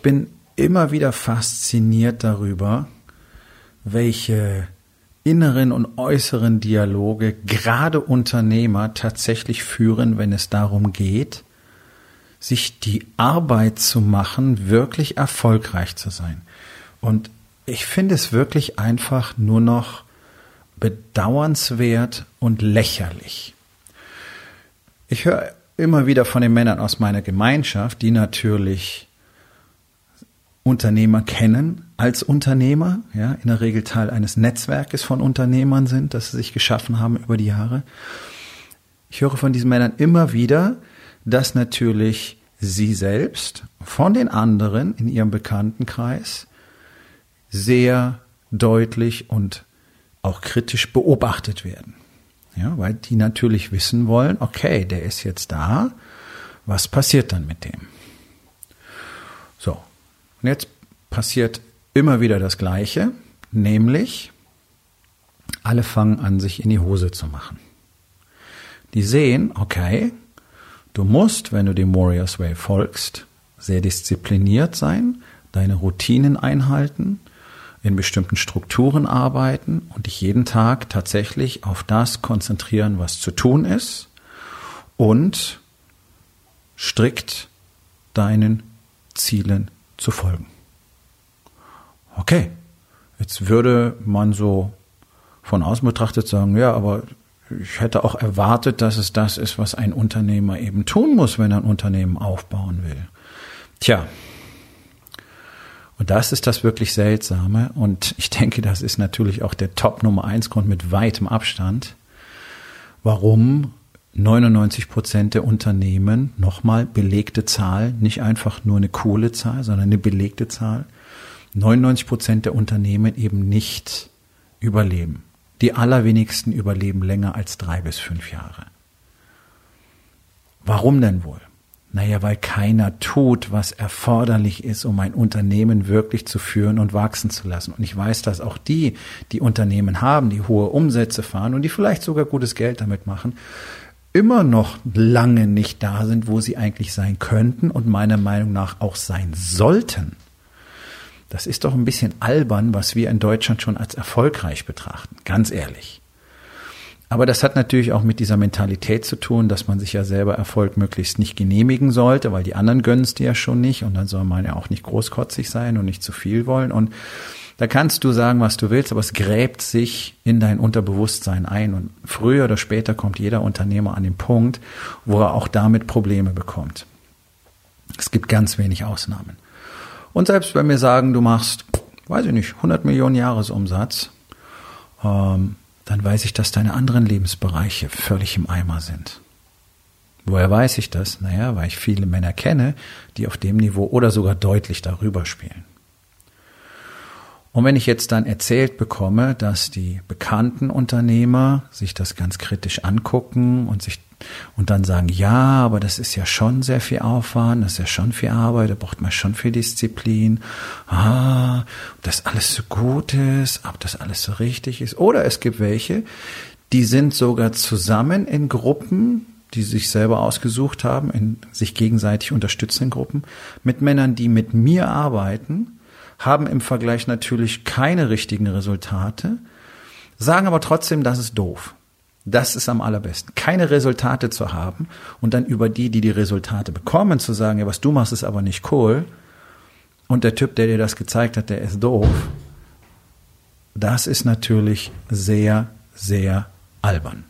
Ich bin immer wieder fasziniert darüber, welche inneren und äußeren Dialoge gerade Unternehmer tatsächlich führen, wenn es darum geht, sich die Arbeit zu machen, wirklich erfolgreich zu sein. Und ich finde es wirklich einfach nur noch bedauernswert und lächerlich. Ich höre immer wieder von den Männern aus meiner Gemeinschaft, die natürlich Unternehmer kennen als Unternehmer, ja, in der Regel Teil eines Netzwerkes von Unternehmern sind, das sie sich geschaffen haben über die Jahre. Ich höre von diesen Männern immer wieder, dass natürlich sie selbst von den anderen in ihrem Bekanntenkreis sehr deutlich und auch kritisch beobachtet werden. Ja, weil die natürlich wissen wollen, okay, der ist jetzt da, was passiert dann mit dem? So, und jetzt passiert immer wieder das Gleiche, nämlich alle fangen an, sich in die Hose zu machen. Die sehen, okay, du musst, wenn du dem Warriors Way folgst, sehr diszipliniert sein, deine Routinen einhalten, in bestimmten Strukturen arbeiten und dich jeden Tag tatsächlich auf das konzentrieren, was zu tun ist und strikt deinen Zielen zu folgen. Okay, jetzt würde man so von außen betrachtet sagen, ja, aber ich hätte auch erwartet, dass es das ist, was ein Unternehmer eben tun muss, wenn er ein Unternehmen aufbauen will. Tja, und das ist das wirklich Seltsame. Und ich denke, das ist natürlich auch der Top Nummer eins Grund mit weitem Abstand, warum 99 Prozent der Unternehmen, nochmal belegte Zahl, nicht einfach nur eine coole Zahl, sondern eine belegte Zahl, 99 Prozent der Unternehmen eben nicht überleben. Die allerwenigsten überleben länger als drei bis fünf Jahre. Warum denn wohl? Naja, weil keiner tut, was erforderlich ist, um ein Unternehmen wirklich zu führen und wachsen zu lassen. Und ich weiß, dass auch die, die Unternehmen haben, die hohe Umsätze fahren und die vielleicht sogar gutes Geld damit machen, immer noch lange nicht da sind, wo sie eigentlich sein könnten und meiner Meinung nach auch sein sollten. Das ist doch ein bisschen albern, was wir in Deutschland schon als erfolgreich betrachten, ganz ehrlich. Aber das hat natürlich auch mit dieser Mentalität zu tun, dass man sich ja selber Erfolg möglichst nicht genehmigen sollte, weil die anderen gönnen es dir ja schon nicht und dann soll man ja auch nicht großkotzig sein und nicht zu viel wollen und da kannst du sagen, was du willst, aber es gräbt sich in dein Unterbewusstsein ein. Und früher oder später kommt jeder Unternehmer an den Punkt, wo er auch damit Probleme bekommt. Es gibt ganz wenig Ausnahmen. Und selbst wenn wir sagen, du machst, weiß ich nicht, 100 Millionen Jahresumsatz, ähm, dann weiß ich, dass deine anderen Lebensbereiche völlig im Eimer sind. Woher weiß ich das? Naja, weil ich viele Männer kenne, die auf dem Niveau oder sogar deutlich darüber spielen. Und wenn ich jetzt dann erzählt bekomme, dass die bekannten Unternehmer sich das ganz kritisch angucken und sich und dann sagen, ja, aber das ist ja schon sehr viel Aufwand, das ist ja schon viel Arbeit, da braucht man schon viel Disziplin. Ah, ob das alles so gut ist, ob das alles so richtig ist. Oder es gibt welche, die sind sogar zusammen in Gruppen, die sich selber ausgesucht haben, in sich gegenseitig unterstützenden Gruppen, mit Männern, die mit mir arbeiten haben im Vergleich natürlich keine richtigen Resultate, sagen aber trotzdem, das ist doof. Das ist am allerbesten. Keine Resultate zu haben und dann über die, die die Resultate bekommen, zu sagen, ja, was du machst, ist aber nicht cool. Und der Typ, der dir das gezeigt hat, der ist doof. Das ist natürlich sehr, sehr albern.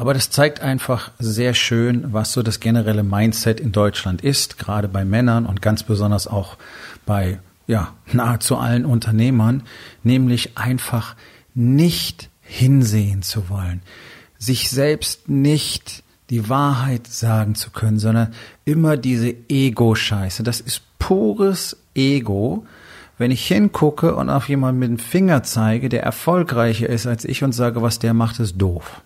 Aber das zeigt einfach sehr schön, was so das generelle Mindset in Deutschland ist, gerade bei Männern und ganz besonders auch bei ja, nahezu allen Unternehmern, nämlich einfach nicht hinsehen zu wollen, sich selbst nicht die Wahrheit sagen zu können, sondern immer diese Ego-Scheiße. Das ist pures Ego. Wenn ich hingucke und auf jemanden mit dem Finger zeige, der erfolgreicher ist als ich und sage, was der macht, ist doof.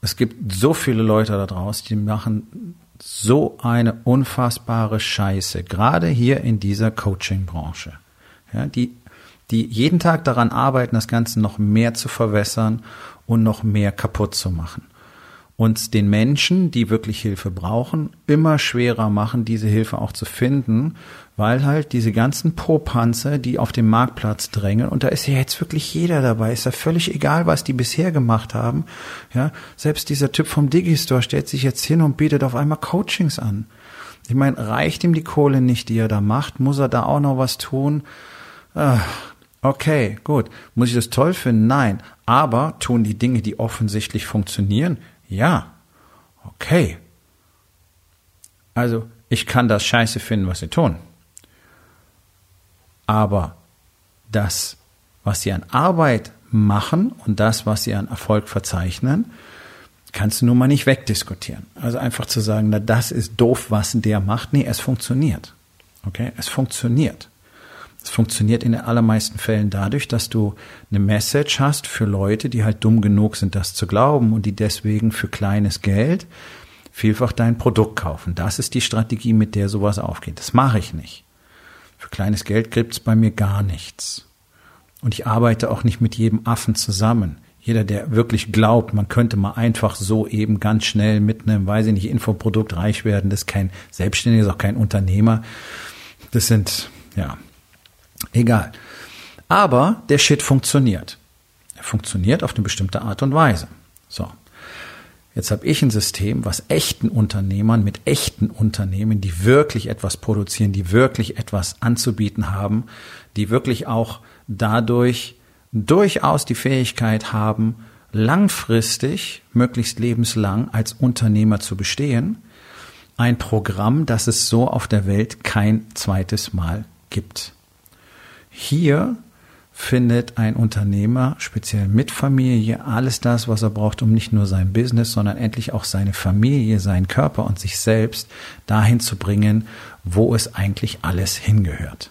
Es gibt so viele Leute da draußen, die machen so eine unfassbare Scheiße, gerade hier in dieser Coaching-Branche, ja, die, die jeden Tag daran arbeiten, das Ganze noch mehr zu verwässern und noch mehr kaputt zu machen uns den Menschen, die wirklich Hilfe brauchen, immer schwerer machen, diese Hilfe auch zu finden, weil halt diese ganzen Popanzer, die auf dem Marktplatz drängen, und da ist ja jetzt wirklich jeder dabei, ist ja völlig egal, was die bisher gemacht haben, ja, selbst dieser Typ vom Digistore stellt sich jetzt hin und bietet auf einmal Coachings an. Ich meine, reicht ihm die Kohle nicht, die er da macht? Muss er da auch noch was tun? Okay, gut. Muss ich das toll finden? Nein. Aber tun die Dinge, die offensichtlich funktionieren, ja, okay. Also, ich kann das scheiße finden, was sie tun. Aber das, was sie an Arbeit machen und das, was sie an Erfolg verzeichnen, kannst du nun mal nicht wegdiskutieren. Also einfach zu sagen, na, das ist doof, was der macht. Nee, es funktioniert. Okay? Es funktioniert. Es funktioniert in den allermeisten Fällen dadurch, dass du eine Message hast für Leute, die halt dumm genug sind, das zu glauben und die deswegen für kleines Geld vielfach dein Produkt kaufen. Das ist die Strategie, mit der sowas aufgeht. Das mache ich nicht. Für kleines Geld gibt's bei mir gar nichts. Und ich arbeite auch nicht mit jedem Affen zusammen. Jeder, der wirklich glaubt, man könnte mal einfach so eben ganz schnell mit einem, weiß ich nicht, Infoprodukt reich werden, das ist kein Selbstständiger, ist auch kein Unternehmer. Das sind, ja, Egal. Aber der Shit funktioniert. Er funktioniert auf eine bestimmte Art und Weise. So. Jetzt habe ich ein System, was echten Unternehmern mit echten Unternehmen, die wirklich etwas produzieren, die wirklich etwas anzubieten haben, die wirklich auch dadurch durchaus die Fähigkeit haben, langfristig, möglichst lebenslang als Unternehmer zu bestehen, ein Programm, das es so auf der Welt kein zweites Mal gibt. Hier findet ein Unternehmer, speziell mit Familie, alles das, was er braucht, um nicht nur sein Business, sondern endlich auch seine Familie, seinen Körper und sich selbst dahin zu bringen, wo es eigentlich alles hingehört.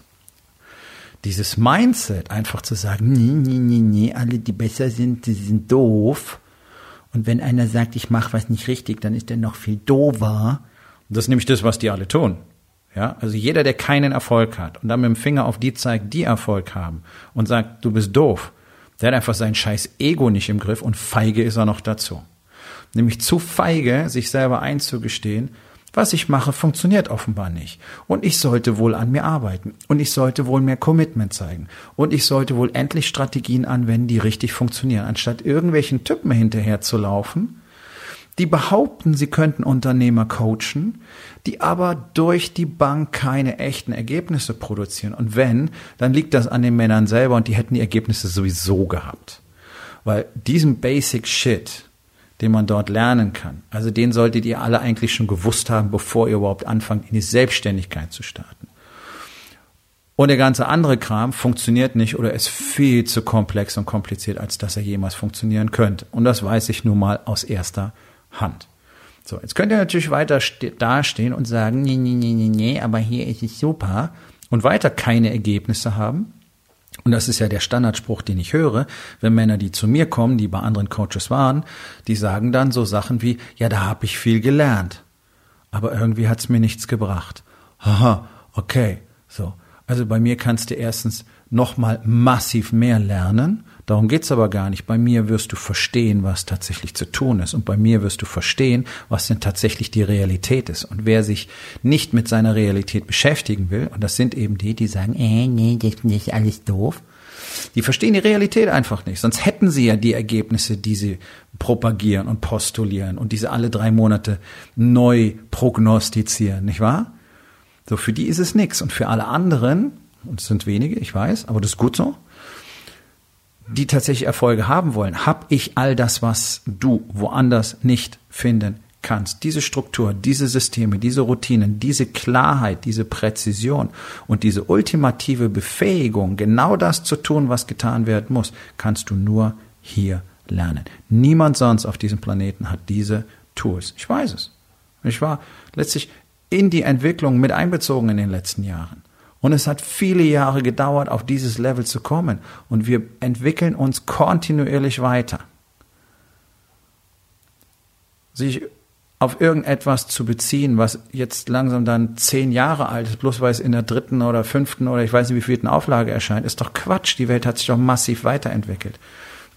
Dieses Mindset, einfach zu sagen, nee, nee, nee, nee, alle, die besser sind, die sind doof. Und wenn einer sagt, ich mache was nicht richtig, dann ist er noch viel doofer. Das ist nämlich das, was die alle tun. Ja, also jeder, der keinen Erfolg hat und dann mit dem Finger auf die zeigt, die Erfolg haben und sagt, du bist doof, der hat einfach sein scheiß Ego nicht im Griff und feige ist er noch dazu. Nämlich zu feige, sich selber einzugestehen, was ich mache, funktioniert offenbar nicht. Und ich sollte wohl an mir arbeiten. Und ich sollte wohl mehr Commitment zeigen. Und ich sollte wohl endlich Strategien anwenden, die richtig funktionieren, anstatt irgendwelchen Typen hinterher zu laufen, die behaupten, sie könnten Unternehmer coachen, die aber durch die Bank keine echten Ergebnisse produzieren. Und wenn, dann liegt das an den Männern selber und die hätten die Ergebnisse sowieso gehabt. Weil diesen Basic Shit, den man dort lernen kann, also den solltet ihr alle eigentlich schon gewusst haben, bevor ihr überhaupt anfangt, in die Selbstständigkeit zu starten. Und der ganze andere Kram funktioniert nicht oder ist viel zu komplex und kompliziert, als dass er jemals funktionieren könnte. Und das weiß ich nun mal aus erster Hand. So, jetzt könnt ihr natürlich weiter dastehen und sagen, nee, nee, nee, nee, nee, aber hier ist es super und weiter keine Ergebnisse haben. Und das ist ja der Standardspruch, den ich höre, wenn Männer, die zu mir kommen, die bei anderen Coaches waren, die sagen dann so Sachen wie, ja, da habe ich viel gelernt, aber irgendwie hat's mir nichts gebracht. Haha, okay, so. Also bei mir kannst du erstens nochmal massiv mehr lernen Darum geht's aber gar nicht. Bei mir wirst du verstehen, was tatsächlich zu tun ist. Und bei mir wirst du verstehen, was denn tatsächlich die Realität ist. Und wer sich nicht mit seiner Realität beschäftigen will, und das sind eben die, die sagen, äh, nee, das ist alles doof, die verstehen die Realität einfach nicht. Sonst hätten sie ja die Ergebnisse, die sie propagieren und postulieren und diese alle drei Monate neu prognostizieren, nicht wahr? So, für die ist es nix. Und für alle anderen, und es sind wenige, ich weiß, aber das ist gut so, die tatsächlich Erfolge haben wollen, habe ich all das, was du woanders nicht finden kannst, diese Struktur, diese Systeme, diese Routinen, diese Klarheit, diese Präzision und diese ultimative Befähigung, genau das zu tun, was getan werden muss, kannst du nur hier lernen. Niemand sonst auf diesem Planeten hat diese Tools. Ich weiß es. Ich war letztlich in die Entwicklung mit einbezogen in den letzten Jahren. Und es hat viele Jahre gedauert, auf dieses Level zu kommen. Und wir entwickeln uns kontinuierlich weiter. Sich auf irgendetwas zu beziehen, was jetzt langsam dann zehn Jahre alt ist, bloß weil es in der dritten oder fünften oder ich weiß nicht wie vielten Auflage erscheint, ist doch Quatsch. Die Welt hat sich doch massiv weiterentwickelt.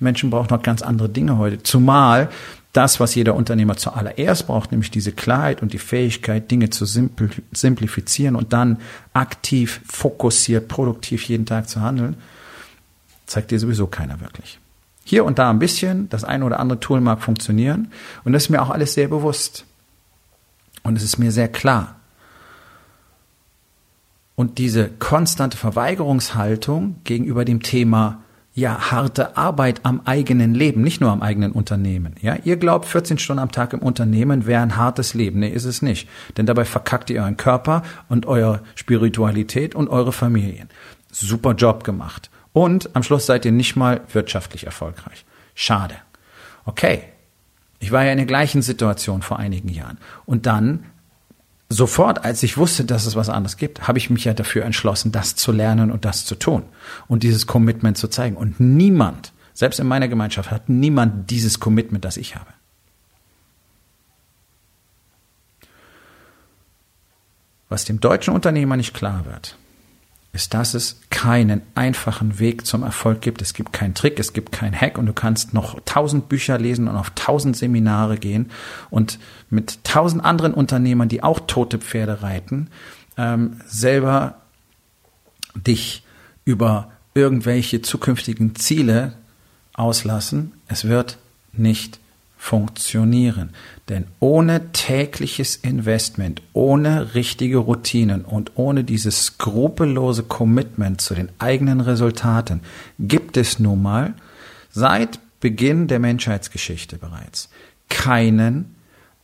Menschen brauchen noch ganz andere Dinge heute. Zumal das, was jeder Unternehmer zuallererst braucht, nämlich diese Klarheit und die Fähigkeit, Dinge zu simplifizieren und dann aktiv, fokussiert, produktiv jeden Tag zu handeln, zeigt dir sowieso keiner wirklich. Hier und da ein bisschen, das eine oder andere Tool mag funktionieren und das ist mir auch alles sehr bewusst. Und es ist mir sehr klar. Und diese konstante Verweigerungshaltung gegenüber dem Thema ja, harte Arbeit am eigenen Leben, nicht nur am eigenen Unternehmen. Ja, ihr glaubt, 14 Stunden am Tag im Unternehmen wäre ein hartes Leben. Nee, ist es nicht. Denn dabei verkackt ihr euren Körper und eure Spiritualität und eure Familien. Super Job gemacht. Und am Schluss seid ihr nicht mal wirtschaftlich erfolgreich. Schade. Okay. Ich war ja in der gleichen Situation vor einigen Jahren. Und dann, sofort, als ich wusste, dass es was anderes gibt, habe ich mich ja dafür entschlossen, das zu lernen und das zu tun. Und dieses Commitment zu zeigen. Und niemand, selbst in meiner Gemeinschaft, hat niemand dieses Commitment, das ich habe. Was dem deutschen Unternehmer nicht klar wird, ist, dass es keinen einfachen Weg zum Erfolg gibt. Es gibt keinen Trick, es gibt keinen Hack und du kannst noch tausend Bücher lesen und auf tausend Seminare gehen und mit tausend anderen Unternehmern, die auch tote Pferde reiten, ähm, selber dich über irgendwelche zukünftigen Ziele auslassen. Es wird nicht funktionieren. Denn ohne tägliches Investment, ohne richtige Routinen und ohne dieses skrupellose Commitment zu den eigenen Resultaten gibt es nun mal seit Beginn der Menschheitsgeschichte bereits keinen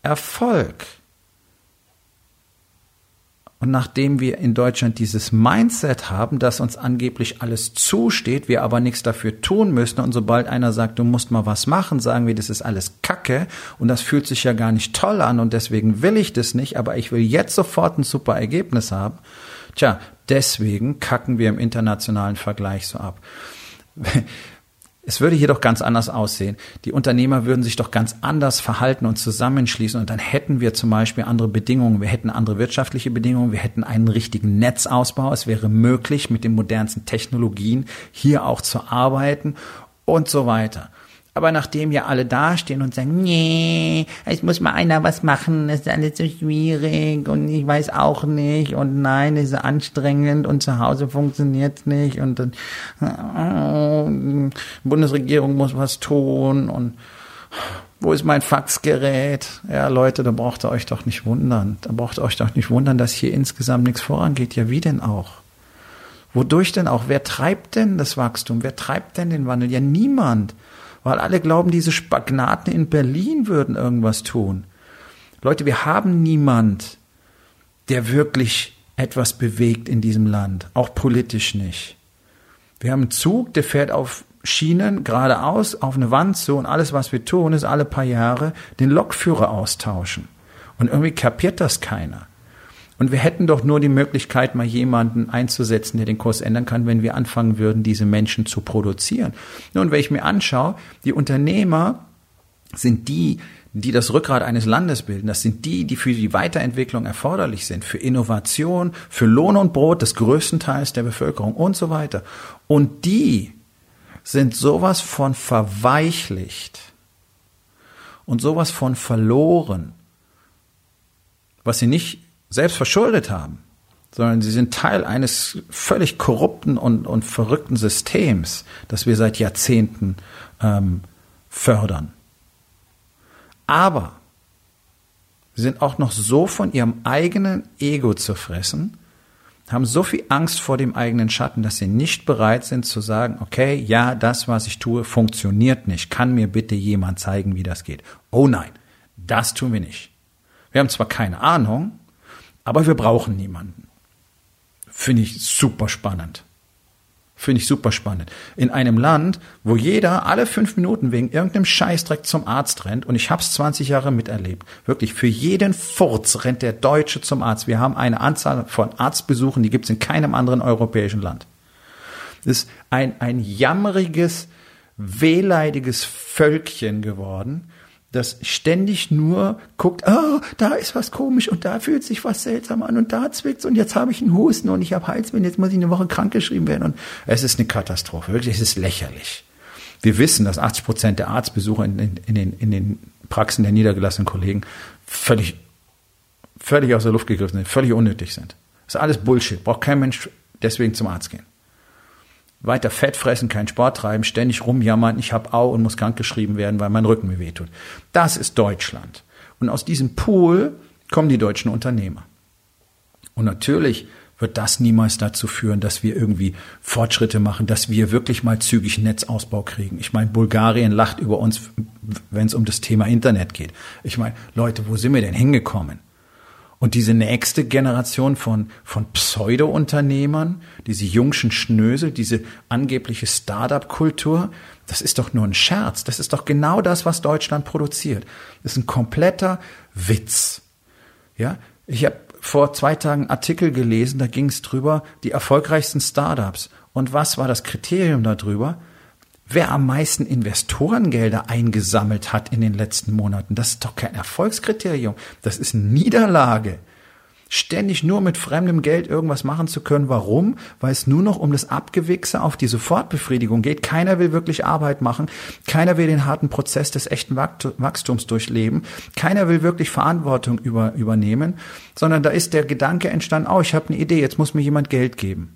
Erfolg. Und nachdem wir in Deutschland dieses Mindset haben, dass uns angeblich alles zusteht, wir aber nichts dafür tun müssen und sobald einer sagt, du musst mal was machen, sagen wir, das ist alles Kacke und das fühlt sich ja gar nicht toll an und deswegen will ich das nicht, aber ich will jetzt sofort ein super Ergebnis haben. Tja, deswegen kacken wir im internationalen Vergleich so ab. Es würde hier doch ganz anders aussehen. Die Unternehmer würden sich doch ganz anders verhalten und zusammenschließen und dann hätten wir zum Beispiel andere Bedingungen. Wir hätten andere wirtschaftliche Bedingungen, wir hätten einen richtigen Netzausbau. Es wäre möglich, mit den modernsten Technologien hier auch zu arbeiten und so weiter. Aber nachdem ja alle dastehen und sagen, nee, es muss mal einer was machen, es ist alles so schwierig und ich weiß auch nicht und nein, es ist anstrengend und zu Hause funktioniert nicht und dann, äh, Bundesregierung muss was tun und wo ist mein Faxgerät? Ja, Leute, da braucht ihr euch doch nicht wundern. Da braucht ihr euch doch nicht wundern, dass hier insgesamt nichts vorangeht. Ja, wie denn auch? Wodurch denn auch? Wer treibt denn das Wachstum? Wer treibt denn den Wandel? Ja, niemand weil alle glauben, diese Spagnaten in Berlin würden irgendwas tun. Leute, wir haben niemand, der wirklich etwas bewegt in diesem Land, auch politisch nicht. Wir haben einen Zug, der fährt auf Schienen geradeaus auf eine Wand zu und alles, was wir tun, ist alle paar Jahre den Lokführer austauschen. Und irgendwie kapiert das keiner. Und wir hätten doch nur die Möglichkeit, mal jemanden einzusetzen, der den Kurs ändern kann, wenn wir anfangen würden, diese Menschen zu produzieren. Nun, wenn ich mir anschaue, die Unternehmer sind die, die das Rückgrat eines Landes bilden. Das sind die, die für die Weiterentwicklung erforderlich sind, für Innovation, für Lohn und Brot des größten Teils der Bevölkerung und so weiter. Und die sind sowas von verweichlicht und sowas von verloren, was sie nicht selbst verschuldet haben, sondern sie sind Teil eines völlig korrupten und, und verrückten Systems, das wir seit Jahrzehnten ähm, fördern. Aber sie sind auch noch so von ihrem eigenen Ego zu fressen, haben so viel Angst vor dem eigenen Schatten, dass sie nicht bereit sind zu sagen, okay, ja, das, was ich tue, funktioniert nicht. Kann mir bitte jemand zeigen, wie das geht? Oh nein, Das tun wir nicht. Wir haben zwar keine Ahnung, aber wir brauchen niemanden. Finde ich super spannend. Finde ich super spannend. In einem Land, wo jeder alle fünf Minuten wegen irgendeinem Scheißdreck zum Arzt rennt, und ich habe es 20 Jahre miterlebt, wirklich, für jeden Furz rennt der Deutsche zum Arzt. Wir haben eine Anzahl von Arztbesuchen, die gibt es in keinem anderen europäischen Land. Das ist ein, ein jammeriges, wehleidiges Völkchen geworden, das ständig nur guckt, oh, da ist was komisch und da fühlt sich was seltsam an und da zwickt's und jetzt habe ich einen Husten und ich habe Halswehen, jetzt muss ich eine Woche krankgeschrieben werden und es ist eine Katastrophe, wirklich, es ist lächerlich. Wir wissen, dass 80 Prozent der Arztbesucher in, in, in, den, in den Praxen der niedergelassenen Kollegen völlig, völlig aus der Luft gegriffen sind, völlig unnötig sind. Das ist alles Bullshit, braucht kein Mensch deswegen zum Arzt gehen weiter Fett fressen, keinen Sport treiben, ständig rumjammern, ich habe Au und muss krankgeschrieben werden, weil mein Rücken mir wehtut. Das ist Deutschland. Und aus diesem Pool kommen die deutschen Unternehmer. Und natürlich wird das niemals dazu führen, dass wir irgendwie Fortschritte machen, dass wir wirklich mal zügig Netzausbau kriegen. Ich meine, Bulgarien lacht über uns, wenn es um das Thema Internet geht. Ich meine, Leute, wo sind wir denn hingekommen? Und diese nächste Generation von, von Pseudo-Unternehmern, diese jungschen Schnösel, diese angebliche Startup-Kultur, das ist doch nur ein Scherz. Das ist doch genau das, was Deutschland produziert. Das ist ein kompletter Witz. Ja, ich habe vor zwei Tagen einen Artikel gelesen, da ging es drüber, die erfolgreichsten Startups. Und was war das Kriterium darüber? Wer am meisten Investorengelder eingesammelt hat in den letzten Monaten. Das ist doch kein Erfolgskriterium. Das ist Niederlage. Ständig nur mit fremdem Geld irgendwas machen zu können. Warum? Weil es nur noch um das Abgewichse auf die Sofortbefriedigung geht. Keiner will wirklich Arbeit machen. Keiner will den harten Prozess des echten Wachstums durchleben. Keiner will wirklich Verantwortung über, übernehmen, sondern da ist der Gedanke entstanden, oh, ich habe eine Idee, jetzt muss mir jemand Geld geben.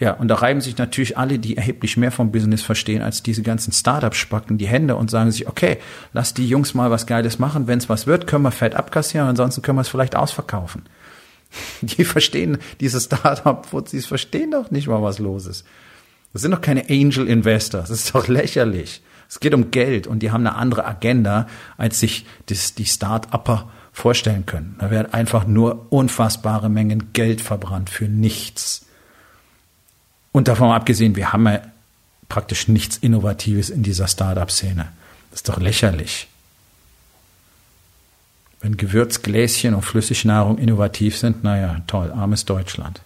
Ja, und da reiben sich natürlich alle, die erheblich mehr vom Business verstehen als diese ganzen Startup-Spacken, die Hände und sagen sich, okay, lass die Jungs mal was Geiles machen. Wenn es was wird, können wir fett abkassieren, ansonsten können wir es vielleicht ausverkaufen. Die verstehen, diese Startup-Fuzis verstehen doch nicht mal, was los ist. Das sind doch keine Angel Investors. Das ist doch lächerlich. Es geht um Geld und die haben eine andere Agenda, als sich das, die Start-Upper vorstellen können. Da werden einfach nur unfassbare Mengen Geld verbrannt für nichts. Und davon abgesehen, wir haben ja praktisch nichts Innovatives in dieser Startup-Szene. Das ist doch lächerlich. Wenn Gewürzgläschen und Flüssignahrung innovativ sind, naja, toll, armes Deutschland.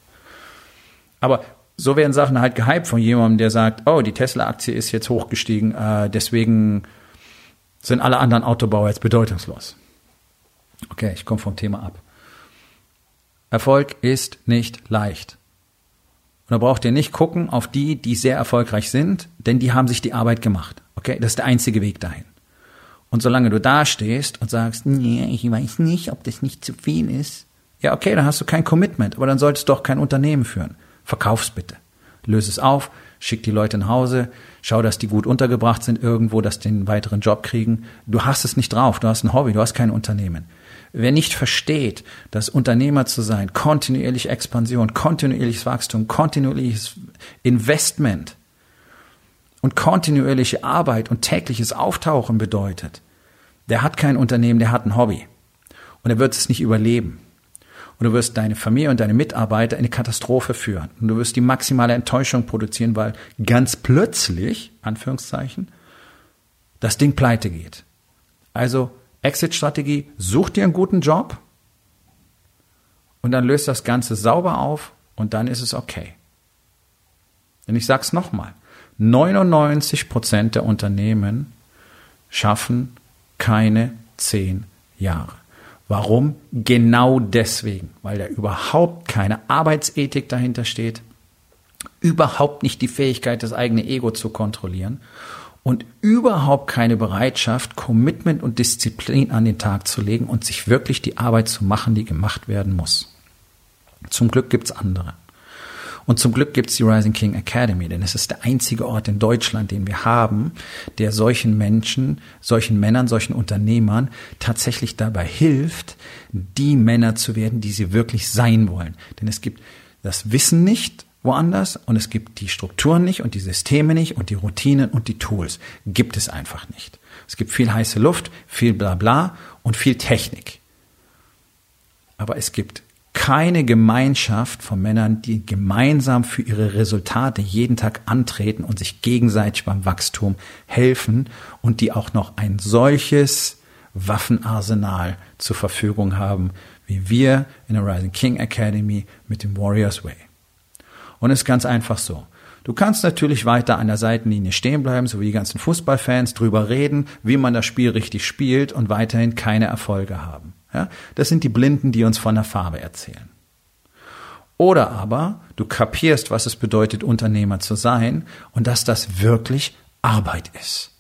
Aber so werden Sachen halt gehypt von jemandem, der sagt, oh, die Tesla-Aktie ist jetzt hochgestiegen, äh, deswegen sind alle anderen Autobauer jetzt bedeutungslos. Okay, ich komme vom Thema ab. Erfolg ist nicht leicht. Und da braucht ihr nicht gucken auf die, die sehr erfolgreich sind, denn die haben sich die Arbeit gemacht. Okay, das ist der einzige Weg dahin. Und solange du da stehst und sagst, nee, ich weiß nicht, ob das nicht zu viel ist, ja, okay, dann hast du kein Commitment, aber dann solltest du doch kein Unternehmen führen. Verkauf's bitte. Löse es auf, schick die Leute nach Hause, schau, dass die gut untergebracht sind irgendwo, dass die einen weiteren Job kriegen. Du hast es nicht drauf, du hast ein Hobby, du hast kein Unternehmen. Wer nicht versteht, dass Unternehmer zu sein, kontinuierlich Expansion, kontinuierliches Wachstum, kontinuierliches Investment und kontinuierliche Arbeit und tägliches Auftauchen bedeutet, der hat kein Unternehmen, der hat ein Hobby. Und er wird es nicht überleben. Und du wirst deine Familie und deine Mitarbeiter in eine Katastrophe führen. Und du wirst die maximale Enttäuschung produzieren, weil ganz plötzlich, Anführungszeichen, das Ding pleite geht. Also Exit-Strategie, such dir einen guten Job und dann löst das Ganze sauber auf und dann ist es okay. Denn ich sag's nochmal, 99 Prozent der Unternehmen schaffen keine zehn Jahre. Warum? Genau deswegen, weil da überhaupt keine Arbeitsethik dahinter steht, überhaupt nicht die Fähigkeit, das eigene Ego zu kontrollieren und überhaupt keine Bereitschaft, Commitment und Disziplin an den Tag zu legen und sich wirklich die Arbeit zu machen, die gemacht werden muss. Zum Glück gibt's andere. Und zum Glück gibt's die Rising King Academy, denn es ist der einzige Ort in Deutschland, den wir haben, der solchen Menschen, solchen Männern, solchen Unternehmern tatsächlich dabei hilft, die Männer zu werden, die sie wirklich sein wollen. Denn es gibt das Wissen nicht, woanders und es gibt die Strukturen nicht und die Systeme nicht und die Routinen und die Tools. Gibt es einfach nicht. Es gibt viel heiße Luft, viel Blabla und viel Technik. Aber es gibt keine Gemeinschaft von Männern, die gemeinsam für ihre Resultate jeden Tag antreten und sich gegenseitig beim Wachstum helfen und die auch noch ein solches Waffenarsenal zur Verfügung haben, wie wir in der Rising King Academy mit dem Warriors Way. Und es ist ganz einfach so. Du kannst natürlich weiter an der Seitenlinie stehen bleiben, so wie die ganzen Fußballfans drüber reden, wie man das Spiel richtig spielt und weiterhin keine Erfolge haben. Ja, das sind die Blinden, die uns von der Farbe erzählen. Oder aber du kapierst, was es bedeutet, Unternehmer zu sein und dass das wirklich Arbeit ist.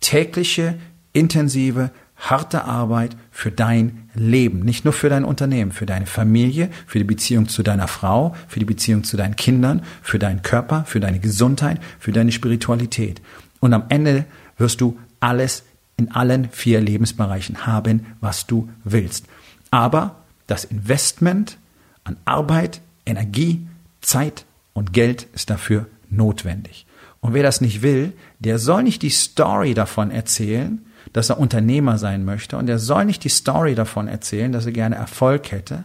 Tägliche, intensive, harte Arbeit für dein Leben, nicht nur für dein Unternehmen, für deine Familie, für die Beziehung zu deiner Frau, für die Beziehung zu deinen Kindern, für deinen Körper, für deine Gesundheit, für deine Spiritualität. Und am Ende wirst du alles in allen vier Lebensbereichen haben, was du willst. Aber das Investment an Arbeit, Energie, Zeit und Geld ist dafür notwendig. Und wer das nicht will, der soll nicht die Story davon erzählen, dass er Unternehmer sein möchte und er soll nicht die Story davon erzählen, dass er gerne Erfolg hätte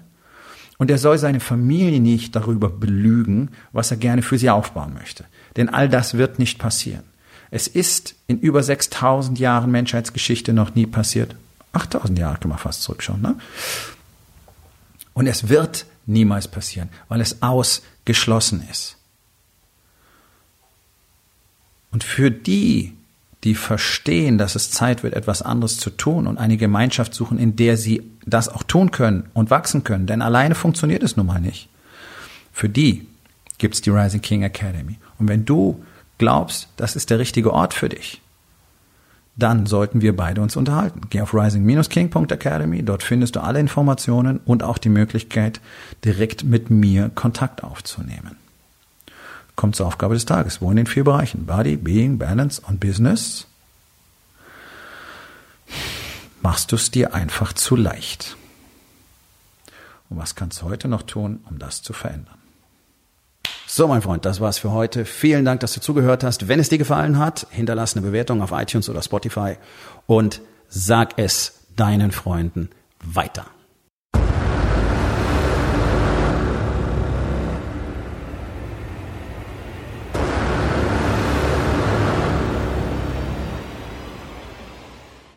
und er soll seine Familie nicht darüber belügen, was er gerne für sie aufbauen möchte. Denn all das wird nicht passieren. Es ist in über 6000 Jahren Menschheitsgeschichte noch nie passiert. 8000 Jahre kann man fast zurückschauen. Ne? Und es wird niemals passieren, weil es ausgeschlossen ist. Und für die, die verstehen, dass es Zeit wird, etwas anderes zu tun und eine Gemeinschaft suchen, in der sie das auch tun können und wachsen können, denn alleine funktioniert es nun mal nicht. Für die gibt es die Rising King Academy. Und wenn du glaubst, das ist der richtige Ort für dich, dann sollten wir beide uns unterhalten. Geh auf rising-king.academy, dort findest du alle Informationen und auch die Möglichkeit, direkt mit mir Kontakt aufzunehmen. Kommt zur Aufgabe des Tages. Wo in den vier Bereichen? Body, Being, Balance und Business? Machst du es dir einfach zu leicht. Und was kannst du heute noch tun, um das zu verändern? So, mein Freund, das war's für heute. Vielen Dank, dass du zugehört hast. Wenn es dir gefallen hat, hinterlass eine Bewertung auf iTunes oder Spotify und sag es deinen Freunden weiter.